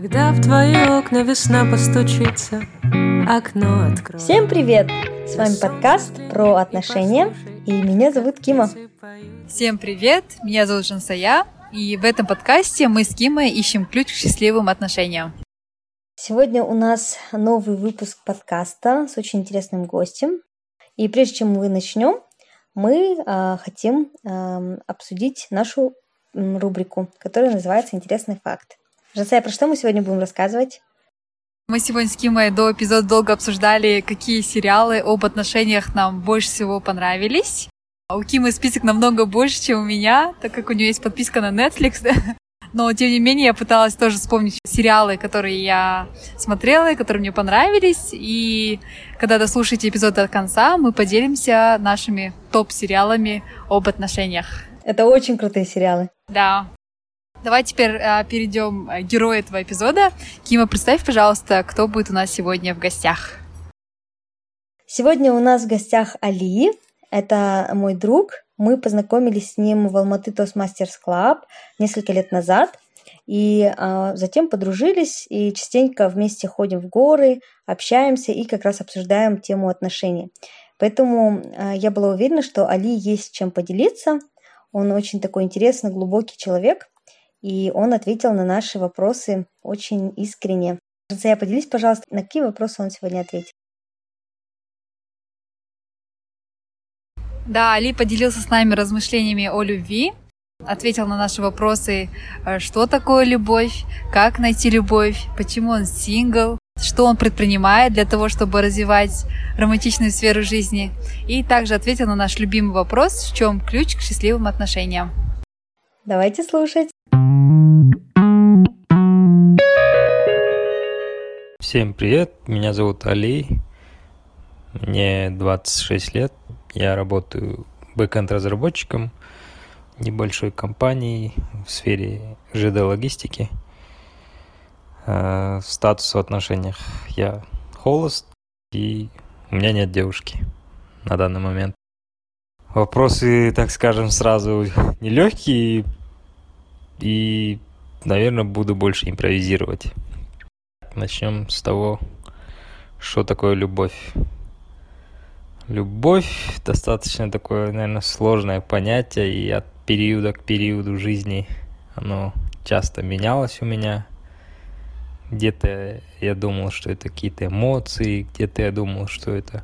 Когда в твои окна весна постучится, окно открой. Всем привет! С вами подкаст про отношения, и меня зовут Кима. Всем привет! Меня зовут Жансая, и в этом подкасте мы с Кимой ищем ключ к счастливым отношениям. Сегодня у нас новый выпуск подкаста с очень интересным гостем. И прежде чем мы начнем, мы э, хотим э, обсудить нашу рубрику, которая называется «Интересный факт». Жасая, про что мы сегодня будем рассказывать? Мы сегодня с Кимой до эпизода долго обсуждали, какие сериалы об отношениях нам больше всего понравились. А у Кимы список намного больше, чем у меня, так как у нее есть подписка на Netflix. Но, тем не менее, я пыталась тоже вспомнить сериалы, которые я смотрела и которые мне понравились. И когда дослушаете эпизод до конца, мы поделимся нашими топ-сериалами об отношениях. Это очень крутые сериалы. Да. Давай теперь э, перейдем к герою этого эпизода. Кима, представь, пожалуйста, кто будет у нас сегодня в гостях. Сегодня у нас в гостях Али. Это мой друг. Мы познакомились с ним в Алматы Toastmasters Club несколько лет назад. И а, затем подружились и частенько вместе ходим в горы, общаемся и как раз обсуждаем тему отношений. Поэтому а, я была уверена, что Али есть чем поделиться. Он очень такой интересный, глубокий человек и он ответил на наши вопросы очень искренне. Рация, поделись, пожалуйста, на какие вопросы он сегодня ответил. Да, Али поделился с нами размышлениями о любви, ответил на наши вопросы, э, что такое любовь, как найти любовь, почему он сингл, что он предпринимает для того, чтобы развивать романтичную сферу жизни, и также ответил на наш любимый вопрос, в чем ключ к счастливым отношениям. Давайте слушать. Всем привет, меня зовут Али, мне 26 лет, я работаю бэкэнд-разработчиком небольшой компании в сфере ЖД-логистики. Э, статус в отношениях я холост и у меня нет девушки на данный момент. Вопросы, так скажем, сразу нелегкие и, наверное, буду больше импровизировать. Начнем с того, что такое любовь. Любовь достаточно такое, наверное, сложное понятие, и от периода к периоду жизни оно часто менялось у меня. Где-то я думал, что это какие-то эмоции, где-то я думал, что это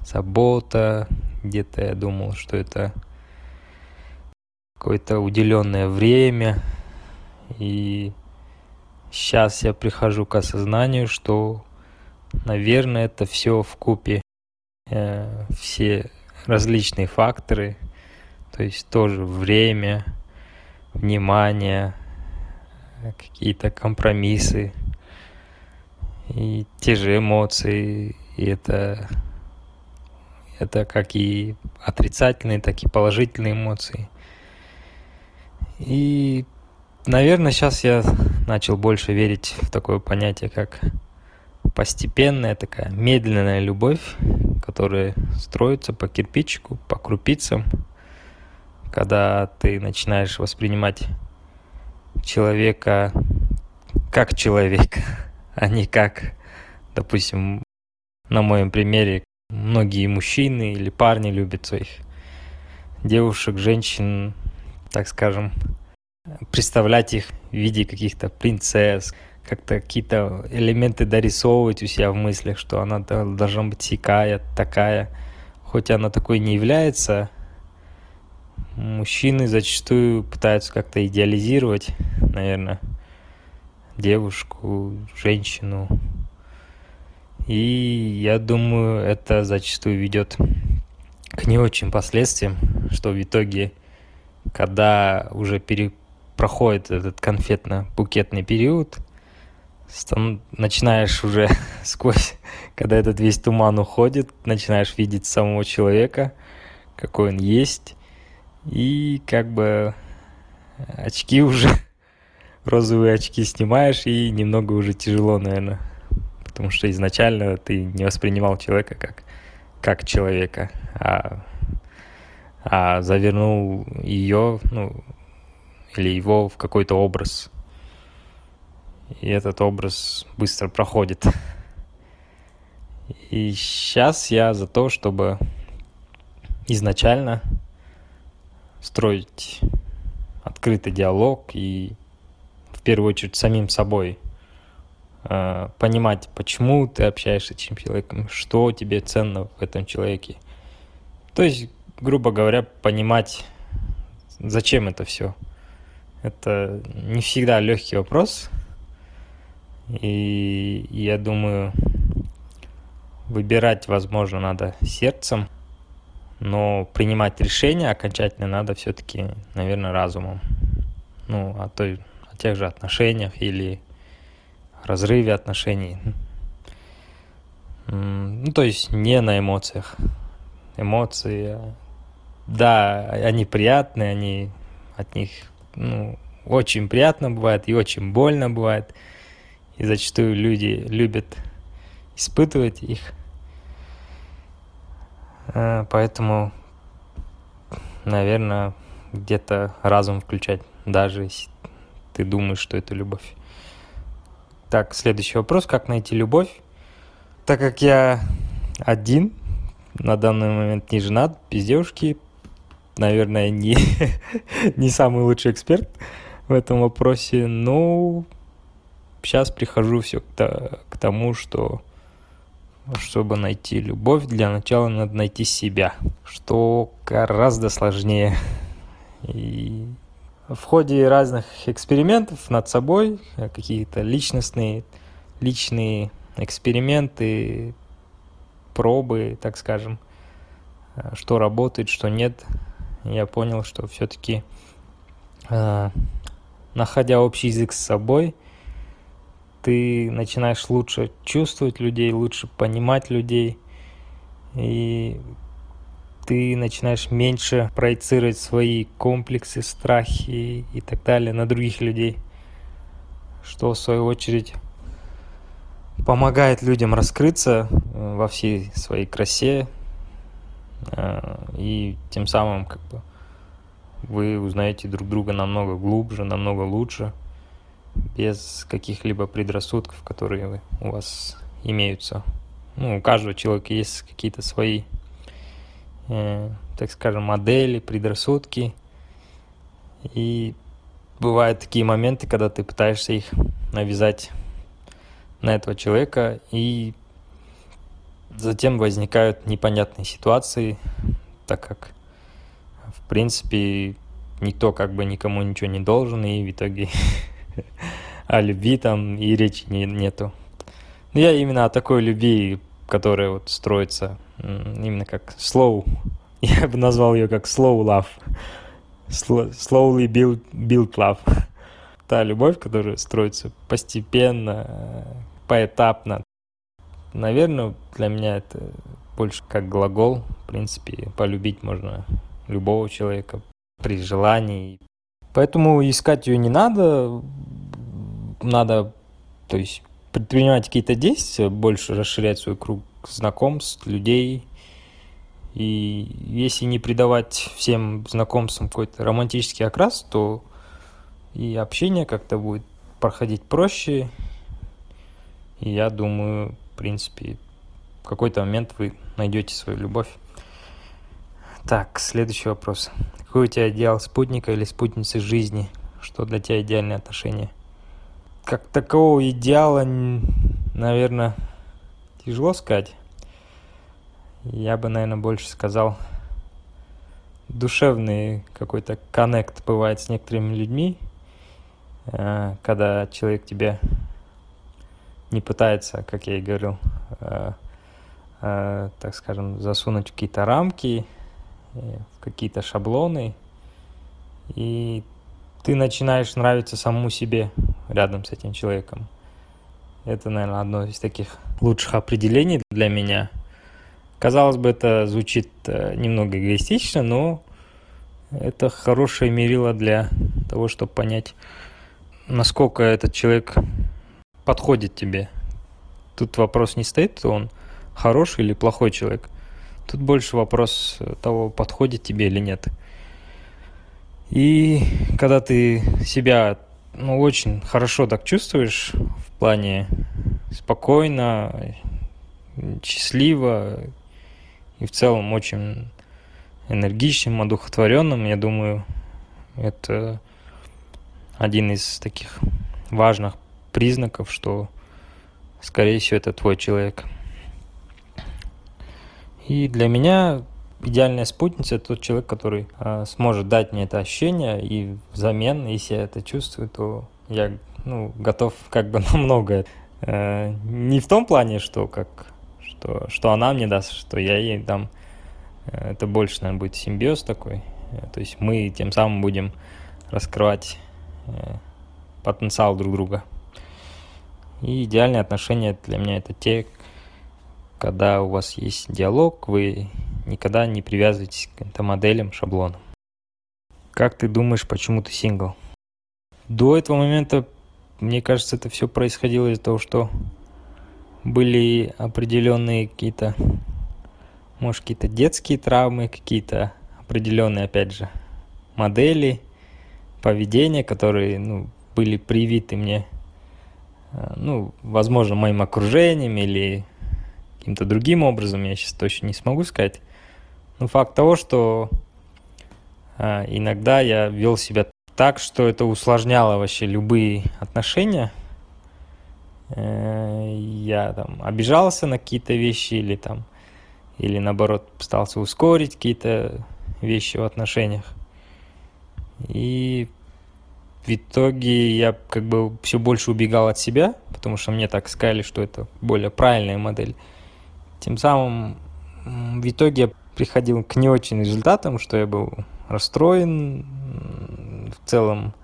забота, где-то я думал, что это какое-то уделенное время. И сейчас я прихожу к осознанию, что, наверное, это все в купе, э, все различные факторы, то есть тоже время, внимание, какие-то компромиссы и те же эмоции, и это это как и отрицательные, так и положительные эмоции. И, наверное, сейчас я начал больше верить в такое понятие, как постепенная такая медленная любовь, которая строится по кирпичику, по крупицам, когда ты начинаешь воспринимать человека как человека, а не как, допустим, на моем примере, многие мужчины или парни любят своих девушек, женщин, так скажем, представлять их в виде каких-то принцесс, как-то какие-то элементы дорисовывать у себя в мыслях, что она должна быть такая, такая. Хоть она такой не является, мужчины зачастую пытаются как-то идеализировать, наверное, девушку, женщину, и я думаю, это зачастую ведет к не очень последствиям, что в итоге, когда уже пере... проходит этот конфетно-букетный период, стан... начинаешь уже сквозь, когда этот весь туман уходит, начинаешь видеть самого человека, какой он есть, и как бы очки уже, розовые очки снимаешь, и немного уже тяжело, наверное, потому что изначально ты не воспринимал человека как, как человека, а, а завернул ее, ну, или его в какой-то образ. и этот образ быстро проходит. И сейчас я за то, чтобы изначально строить открытый диалог и в первую очередь самим собой э, понимать, почему ты общаешься с этим человеком, что тебе ценно в этом человеке. То есть, грубо говоря, понимать, зачем это все. Это не всегда легкий вопрос. И я думаю, выбирать, возможно, надо сердцем, но принимать решение окончательно надо все-таки, наверное, разумом. Ну, о, той, о тех же отношениях или разрыве отношений. Ну, то есть не на эмоциях. Эмоции, да, они приятные, они от них ну, очень приятно бывает и очень больно бывает. И зачастую люди любят испытывать их. Э, поэтому, наверное, где-то разум включать, даже если ты думаешь, что это любовь. Так, следующий вопрос. Как найти любовь? Так как я один, на данный момент не женат, без девушки, наверное, не, не самый лучший эксперт в этом вопросе, но сейчас прихожу все к, к тому, что чтобы найти любовь, для начала надо найти себя, что гораздо сложнее. И в ходе разных экспериментов над собой, какие-то личностные, личные эксперименты, пробы, так скажем, что работает, что нет, я понял, что все-таки, э, находя общий язык с собой, ты начинаешь лучше чувствовать людей, лучше понимать людей, и ты начинаешь меньше проецировать свои комплексы, страхи и так далее на других людей, что в свою очередь помогает людям раскрыться э, во всей своей красе и тем самым как бы вы узнаете друг друга намного глубже, намного лучше – без каких-либо предрассудков, которые у вас имеются. Ну, у каждого человека есть какие-то свои, э, так скажем, модели, предрассудки. И бывают такие моменты, когда ты пытаешься их навязать на этого человека, и затем возникают непонятные ситуации, так как, в принципе, никто как бы никому ничего не должен, и в итоге о любви там и речи не, нету. Но я именно о такой любви, которая вот строится именно как slow. Я бы назвал ее как slow love. Slowly build, build love. Та любовь, которая строится постепенно, поэтапно. Наверное, для меня это больше как глагол. В принципе, полюбить можно любого человека при желании. Поэтому искать ее не надо. Надо, то есть, предпринимать какие-то действия, больше расширять свой круг знакомств, людей. И если не придавать всем знакомствам какой-то романтический окрас, то и общение как-то будет проходить проще. И я думаю, в принципе, в какой-то момент вы найдете свою любовь. Так, следующий вопрос. Какой у тебя идеал спутника или спутницы жизни? Что для тебя идеальные отношения? Как такого идеала, наверное, тяжело сказать. Я бы, наверное, больше сказал, душевный какой-то коннект бывает с некоторыми людьми, э, когда человек тебе не пытается, как я и говорил, э, э, так скажем, засунуть в какие-то рамки, в какие-то шаблоны, и ты начинаешь нравиться самому себе рядом с этим человеком. Это, наверное, одно из таких лучших определений для меня. Казалось бы, это звучит э, немного эгоистично, но это хорошее мерило для того, чтобы понять, насколько этот человек подходит тебе. Тут вопрос не стоит, он хороший или плохой человек. Тут больше вопрос того, подходит тебе или нет. И когда ты себя ну, очень хорошо так чувствуешь в плане спокойно, счастливо и в целом очень энергичным, одухотворенным, я думаю, это один из таких важных признаков, что, скорее всего, это твой человек. И для меня идеальная спутница – это тот человек, который э, сможет дать мне это ощущение, и взамен, если я это чувствую, то я ну, готов как бы на многое. Э, не в том плане, что как что, что она мне даст, что я ей дам. Э, это больше, наверное, будет симбиоз такой. Э, то есть мы тем самым будем раскрывать э, потенциал друг друга. И идеальные отношения для меня это те, когда у вас есть диалог, вы никогда не привязывайтесь к каким-то моделям, шаблонам. Как ты думаешь, почему ты сингл? До этого момента, мне кажется, это все происходило из-за того, что были определенные какие-то, может, какие-то детские травмы, какие-то определенные, опять же, модели поведения, которые, ну, были привиты мне, ну, возможно, моим окружением или каким-то другим образом, я сейчас точно не смогу сказать. Но факт того, что э, иногда я вел себя так, что это усложняло вообще любые отношения. Э, я там обижался на какие-то вещи или там, или наоборот пытался ускорить какие-то вещи в отношениях. И в итоге я как бы все больше убегал от себя, потому что мне так сказали, что это более правильная модель. Тем самым в итоге я приходил к не очень результатам, что я был расстроен, в целом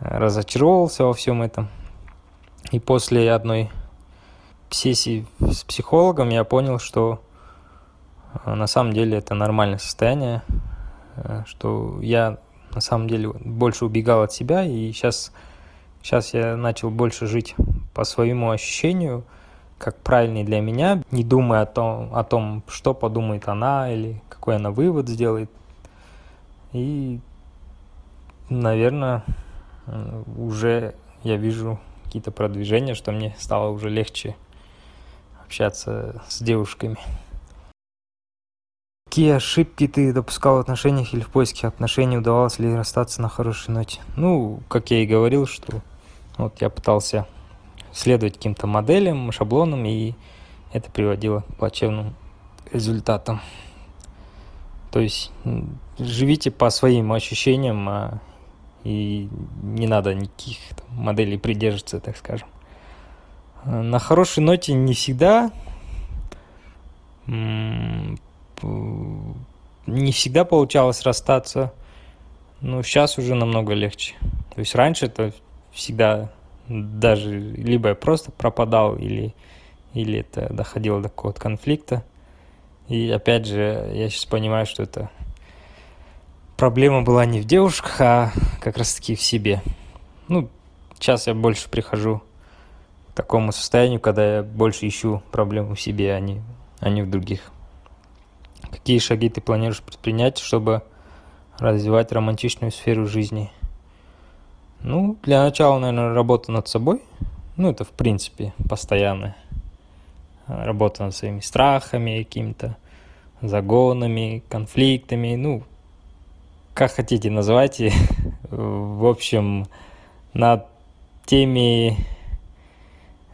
э, разочаровался во всем этом. И после одной сессии с психологом я понял, что э, на самом деле это нормальное состояние, э, что я на самом деле больше убегал от себя, и сейчас, сейчас я начал больше жить по своему ощущению, как правильный для меня, не думая о том, о том, что подумает она или какой она вывод сделает. И, наверное, уже я вижу какие-то продвижения, что мне стало уже легче общаться с девушками. Какие ошибки ты допускал в отношениях или в поиске отношений? Удавалось ли расстаться на хорошей ноте? Ну, как я и говорил, что вот я пытался следовать каким-то моделям, шаблонам, и это приводило к плачевным результатам. То есть живите по своим ощущениям, а, и не надо никаких моделей придерживаться, так скажем. На хорошей ноте не всегда не всегда получалось расстаться, но сейчас уже намного легче. То есть раньше это всегда даже либо я просто пропадал, или, или это доходило до какого-то конфликта. И опять же, я сейчас понимаю, что это проблема была не в девушках, а как раз-таки в себе. Ну, сейчас я больше прихожу к такому состоянию, когда я больше ищу проблему в себе, а не, а не в других. Какие шаги ты планируешь предпринять, чтобы развивать романтичную сферу жизни? Ну, для начала, наверное, работа над собой. Ну, это, в принципе, постоянная работа над своими страхами, какими-то загонами, конфликтами, ну, как хотите называйте. В общем, над теми,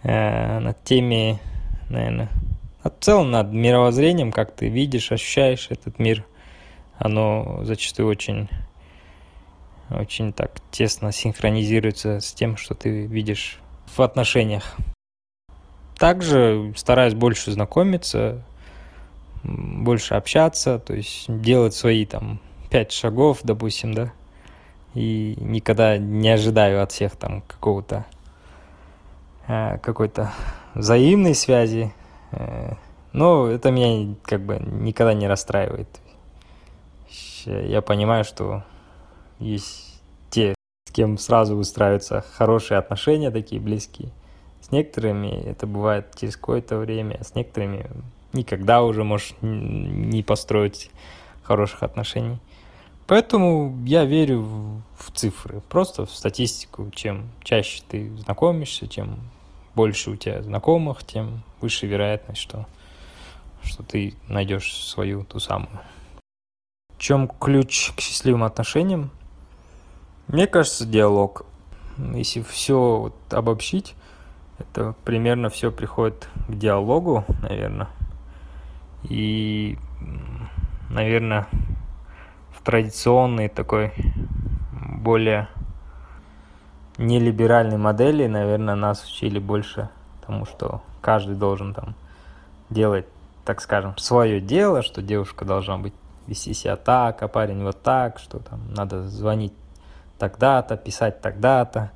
э, над теми, наверное, а в целом над мировоззрением, как ты видишь, ощущаешь этот мир, оно зачастую очень, очень так тесно синхронизируется с тем, что ты видишь в отношениях. Также стараюсь больше знакомиться, больше общаться, то есть делать свои там пять шагов, допустим, да, и никогда не ожидаю от всех там какого-то э, какой-то взаимной связи, Но это меня как бы никогда не расстраивает. Я понимаю, что есть те, с кем сразу устраиваются хорошие отношения, такие близкие. С некоторыми это бывает через какое-то время, а с некоторыми никогда уже можешь не построить хороших отношений. Поэтому я верю в цифры, просто в статистику. Чем чаще ты знакомишься, чем больше у тебя знакомых, тем выше вероятность, что, что ты найдешь свою ту самую. В чем ключ к счастливым отношениям? Мне кажется, диалог. Если все вот обобщить, это примерно все приходит к диалогу, наверное. И, наверное, в традиционной такой более нелиберальной модели, наверное, нас учили больше тому, что каждый должен там делать, так скажем, свое дело, что девушка должна быть вести себя так, а парень вот так, что там надо звонить тогда-то, писать тогда-то.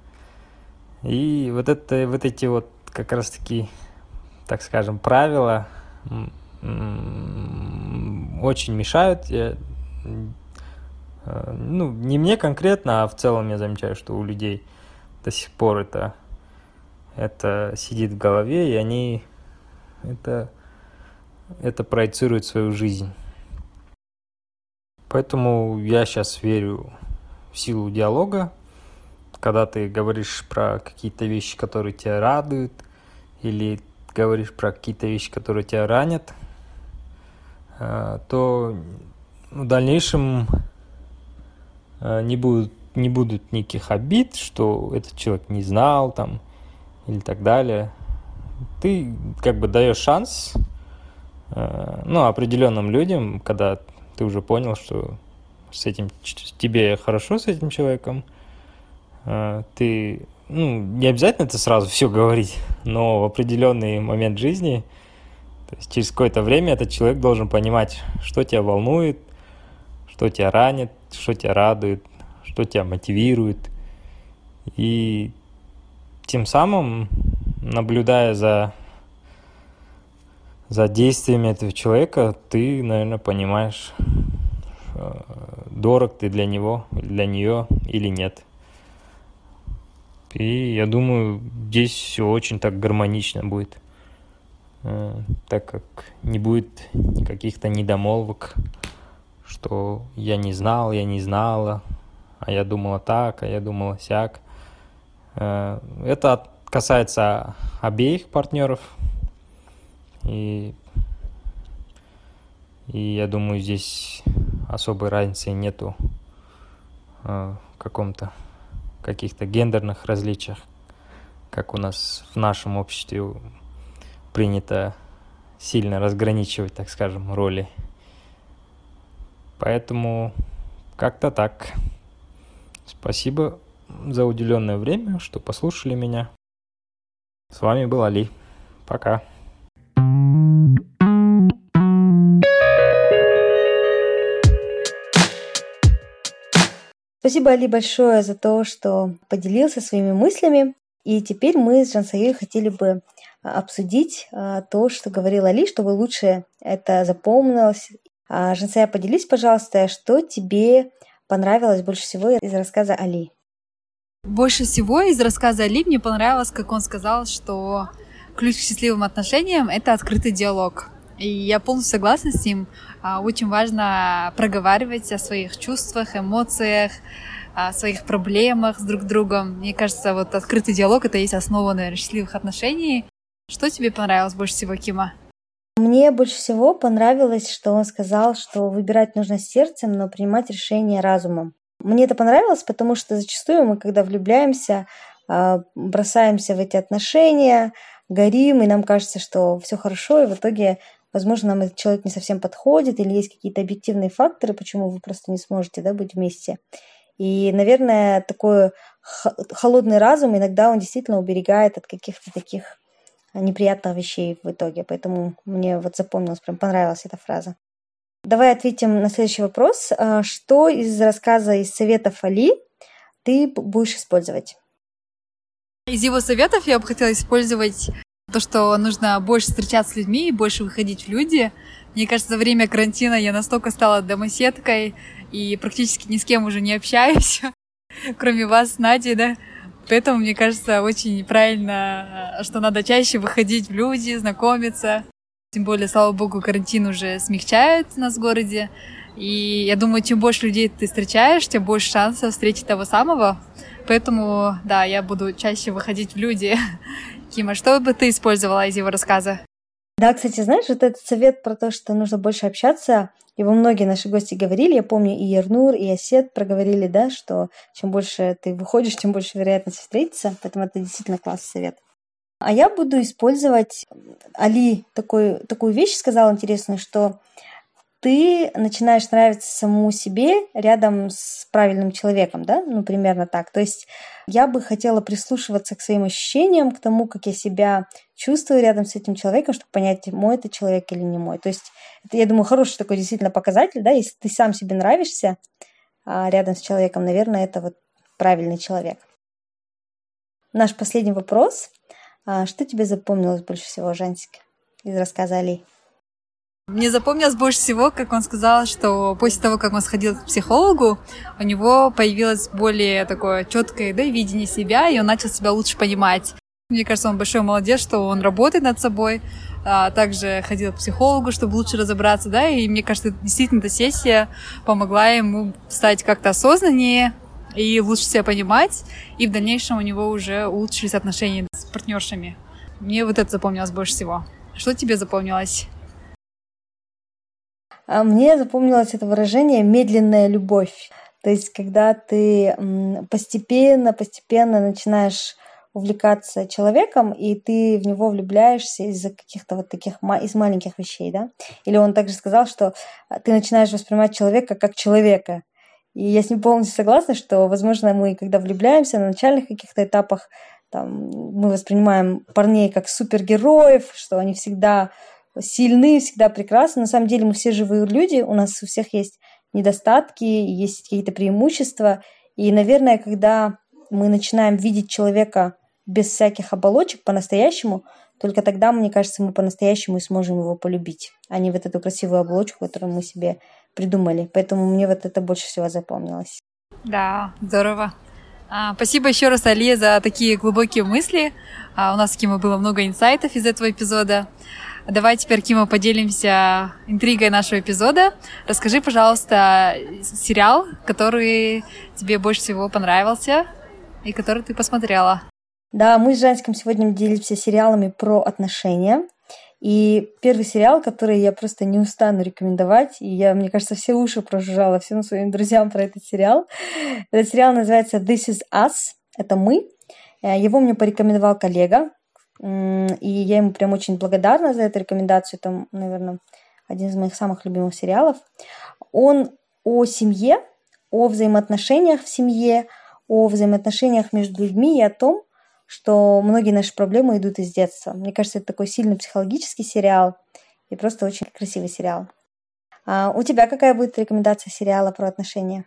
И вот это, вот эти вот как раз-таки, так скажем, правила очень мешают. Я, э, ну, не мне конкретно, а в целом я замечаю, что у людей до сих пор это, это сидит в голове, и они это, это проецируют свою жизнь. Поэтому я сейчас верю в силу диалога, когда ты говоришь про какие-то вещи, которые тебя радуют, или говоришь про какие-то вещи, которые тебя ранят, э, то в дальнейшем э, не будут, не будут никаких обид, что этот человек не знал там или так далее. Ты как бы даешь шанс э, ну, определенным людям, когда ты уже понял, что с этим тебе хорошо с этим человеком, а, ты, ну, не обязательно это сразу все говорить, но в определенный момент жизни, то есть через какое-то время этот человек должен понимать, что тебя волнует, что тебя ранит, что тебя радует, что тебя мотивирует. И тем самым, наблюдая за, за действиями этого человека, ты, наверное, понимаешь, Э, дорог ты для него, для нее или нет. И я думаю, здесь все очень так гармонично будет, э, так как не будет каких-то недомолвок, что я не знал, я не знала, а я думала так, а я думала сяк. Э, это касается обеих партнеров. И, и я думаю, здесь особой разницы нету э, в каком-то каких-то гендерных различиях, как у нас в нашем обществе принято сильно разграничивать, так скажем, роли. Поэтому как-то так. Спасибо за уделенное время, что послушали меня. С вами был Али. Пока. Спасибо, Али, большое за то, что поделился своими мыслями. И теперь мы с Жансаей хотели бы а, обсудить а, то, что говорил Али, чтобы лучше это запомнилось. А, Жансая, поделись, пожалуйста, что тебе понравилось больше всего из рассказа Али? Больше всего из рассказа Али мне понравилось, как он сказал, что ключ к счастливым отношениям — это открытый диалог. И я полностью согласна с ним. А, очень важно проговаривать о своих чувствах, эмоциях, о своих проблемах с друг другом. Мне кажется, вот открытый диалог — это есть основа, наверное, счастливых отношений. Что тебе понравилось больше всего, Кима? Мне больше всего понравилось, что он сказал, что выбирать нужно сердцем, но принимать решение разумом. Мне это понравилось, потому что зачастую мы, когда влюбляемся, а, бросаемся в эти отношения, горим, и нам кажется, что все хорошо, и в итоге возможно, нам этот человек не совсем подходит, или есть какие-то объективные факторы, почему вы просто не сможете да, быть вместе. И, наверное, такой холодный разум иногда он действительно уберегает от каких-то таких неприятных вещей в итоге. Поэтому мне вот запомнилась, прям понравилась эта фраза. Давай ответим на следующий вопрос. А, что из рассказа из советов Али ты будешь использовать? Из его советов я бы хотела использовать то, что нужно больше встречаться с людьми и больше выходить в люди. Мне кажется, за время карантина я настолько стала домоседкой и практически ни с кем уже не общаюсь, кроме вас, Нади, да. Поэтому, мне кажется, очень правильно, что надо чаще выходить в люди, знакомиться. Тем более, слава богу, карантин уже смягчает у нас в городе. И я думаю, чем больше людей ты встречаешь, тем больше шансов встретить того самого. Поэтому, да, я буду чаще выходить в люди. Кима, что бы ты использовала из его рассказа? Да, кстати, знаешь, вот этот совет про то, что нужно больше общаться, его многие наши гости говорили, я помню, и Ернур, и Осет проговорили, да, что чем больше ты выходишь, тем больше вероятность встретиться, поэтому это действительно классный совет. А я буду использовать, Али такой, такую вещь сказал интересную, что ты начинаешь нравиться самому себе рядом с правильным человеком, да, ну, примерно так. То есть я бы хотела прислушиваться к своим ощущениям, к тому, как я себя чувствую рядом с этим человеком, чтобы понять, мой это человек или не мой. То есть это, я думаю, хороший такой действительно показатель, да, если ты сам себе нравишься а рядом с человеком, наверное, это вот правильный человек. Наш последний вопрос. А что тебе запомнилось больше всего, Жансик, из рассказа Али? Мне запомнилось больше всего, как он сказал, что после того, как он сходил к психологу, у него появилось более такое четкое да, видение себя, и он начал себя лучше понимать. Мне кажется, он большой молодец, что он работает над собой, а также ходил к психологу, чтобы лучше разобраться, да, и мне кажется, действительно эта сессия помогла ему стать как-то осознаннее и лучше себя понимать, и в дальнейшем у него уже улучшились отношения с партнершами. Мне вот это запомнилось больше всего. Что тебе запомнилось? А мне запомнилось это выражение «медленная любовь». То есть, когда ты постепенно, постепенно начинаешь увлекаться человеком, и ты в него влюбляешься из-за каких-то вот таких из маленьких вещей, да? Или он также сказал, что а, ты начинаешь воспринимать человека как человека. И я с ним полностью согласна, что, возможно, мы, когда влюбляемся на начальных каких-то этапах, там, мы воспринимаем парней как супергероев, что они всегда сильны, всегда прекрасны. На самом деле мы все живые люди, у нас у всех есть недостатки, есть какие-то преимущества. И, наверное, когда мы начинаем видеть человека без всяких оболочек по-настоящему, только тогда, мне кажется, мы по-настоящему сможем его полюбить, а не вот эту красивую оболочку, которую мы себе придумали. Поэтому мне вот это больше всего запомнилось. Да, здорово. А, спасибо еще раз, Али, за такие глубокие мысли. А, у нас с Кима было много инсайтов из этого эпизода. Давай теперь, Кима, поделимся интригой нашего эпизода. Расскажи, пожалуйста, сериал, который тебе больше всего понравился и который ты посмотрела. Да, мы с Жанским сегодня делимся сериалами про отношения. И первый сериал, который я просто не устану рекомендовать, и я, мне кажется, все уши прожужжала всем своим друзьям про этот сериал. Этот сериал называется This is Us. Это мы. Э, его мне порекомендовал коллега, и я ему прям очень благодарна за эту рекомендацию. Это, наверное, один из моих самых любимых сериалов. Он о семье, о взаимоотношениях в семье, о взаимоотношениях между людьми и о том, что многие наши проблемы идут из детства. Мне кажется, это такой сильный психологический сериал и просто очень красивый сериал. А у тебя какая будет рекомендация сериала про отношения?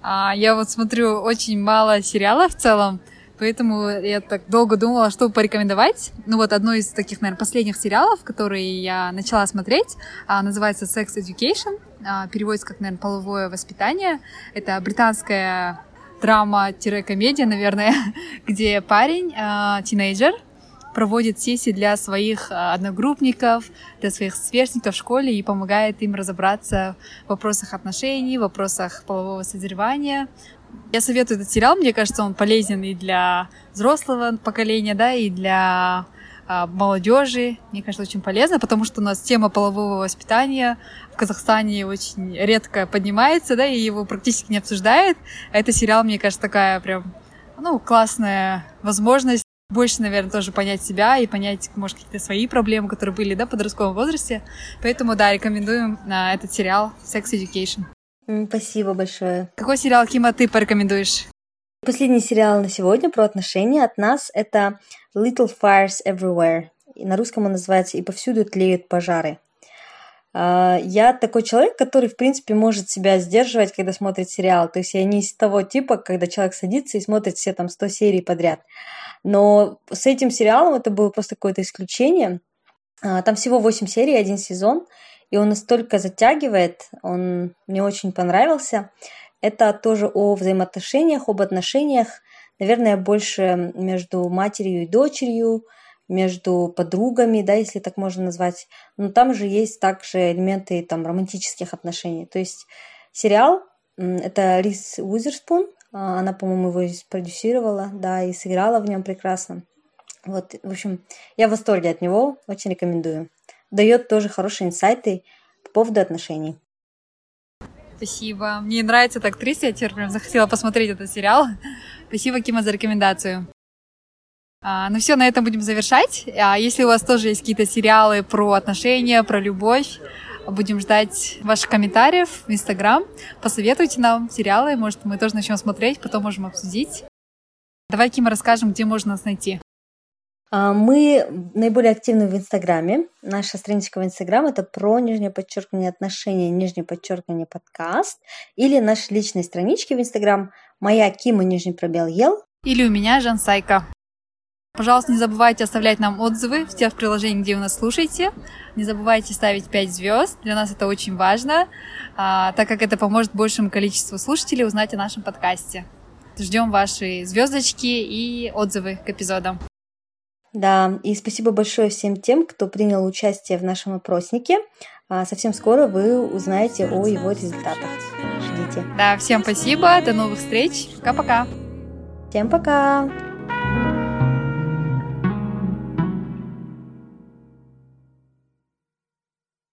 А, я вот смотрю очень мало сериалов в целом, Поэтому я так долго думала, что порекомендовать. Ну вот одно из таких, наверное, последних сериалов, которые я начала смотреть, а, называется Sex Education. А, переводится как, наверное, половое воспитание. Это британская драма-комедия, наверное, где парень, а, тинейджер, проводит сессии для своих одногруппников, для своих сверстников в школе и помогает им разобраться в вопросах отношений, в вопросах полового созревания, я советую этот сериал, мне кажется, он полезен и для взрослого поколения, да, и для а, молодежи. Мне кажется, очень полезно, потому что у нас тема полового воспитания в Казахстане очень редко поднимается, да, и его практически не обсуждает. А этот сериал, мне кажется, такая прям, ну, классная возможность больше, наверное, тоже понять себя и понять, может, какие-то свои проблемы, которые были, да, в подростковом возрасте. Поэтому, да, рекомендуем на этот сериал Sex Education. Спасибо большое. Какой сериал, Кима, ты порекомендуешь? Последний сериал на сегодня про отношения от нас – это Little Fires Everywhere. И на русском он называется «И повсюду тлеют пожары». А, я такой человек, который, в принципе, может себя сдерживать, когда смотрит сериал. То есть я не из того типа, когда человек садится и смотрит все там 100 серий подряд. Но с этим сериалом это было просто какое-то исключение. А, там всего 8 серий, один сезон – и он настолько затягивает, он мне очень понравился. Это тоже о взаимоотношениях, об отношениях, наверное, больше между матерью и дочерью, между подругами, да, если так можно назвать. Но там же есть также элементы там романтических отношений. То есть сериал это Рис Уизерспун, а, она, по-моему, его продюсировала, да, и сыграла в нем прекрасно. Вот, в общем, я в восторге от него, очень рекомендую. Дает тоже хорошие инсайты по поводу отношений. Спасибо. Мне нравится эта актриса, я теперь прям захотела посмотреть этот сериал. Спасибо, Кима, за рекомендацию. А, ну все, на этом будем завершать. А если у вас тоже есть какие-то сериалы про отношения, про любовь, будем ждать ваших комментариев в Инстаграм. Посоветуйте нам сериалы, может, мы тоже начнем смотреть, потом можем обсудить. Давай, Кима, расскажем, где можно нас найти. А, мы наиболее активны в Инстаграме. Наша страничка в Инстаграм это про нижнее подчеркивание отношения, нижнее подчеркивание подкаст. Или наши личные странички в Инстаграм. Моя Кима, нижний пробел ел. Или у меня Жан Сайка. Пожалуйста, не забывайте оставлять нам отзывы в тех приложениях, где вы нас слушаете. Не забывайте ставить 5 звезд. Для нас это очень важно, а, так как это поможет большему количеству слушателей узнать о нашем подкасте. Ждем ваши звездочки и отзывы к эпизодам. Да, и спасибо большое всем тем, кто принял участие в нашем опроснике. А, совсем скоро вы узнаете о его результатах. Ждите. Да, всем спасибо, до новых встреч, пока-пока. Всем пока!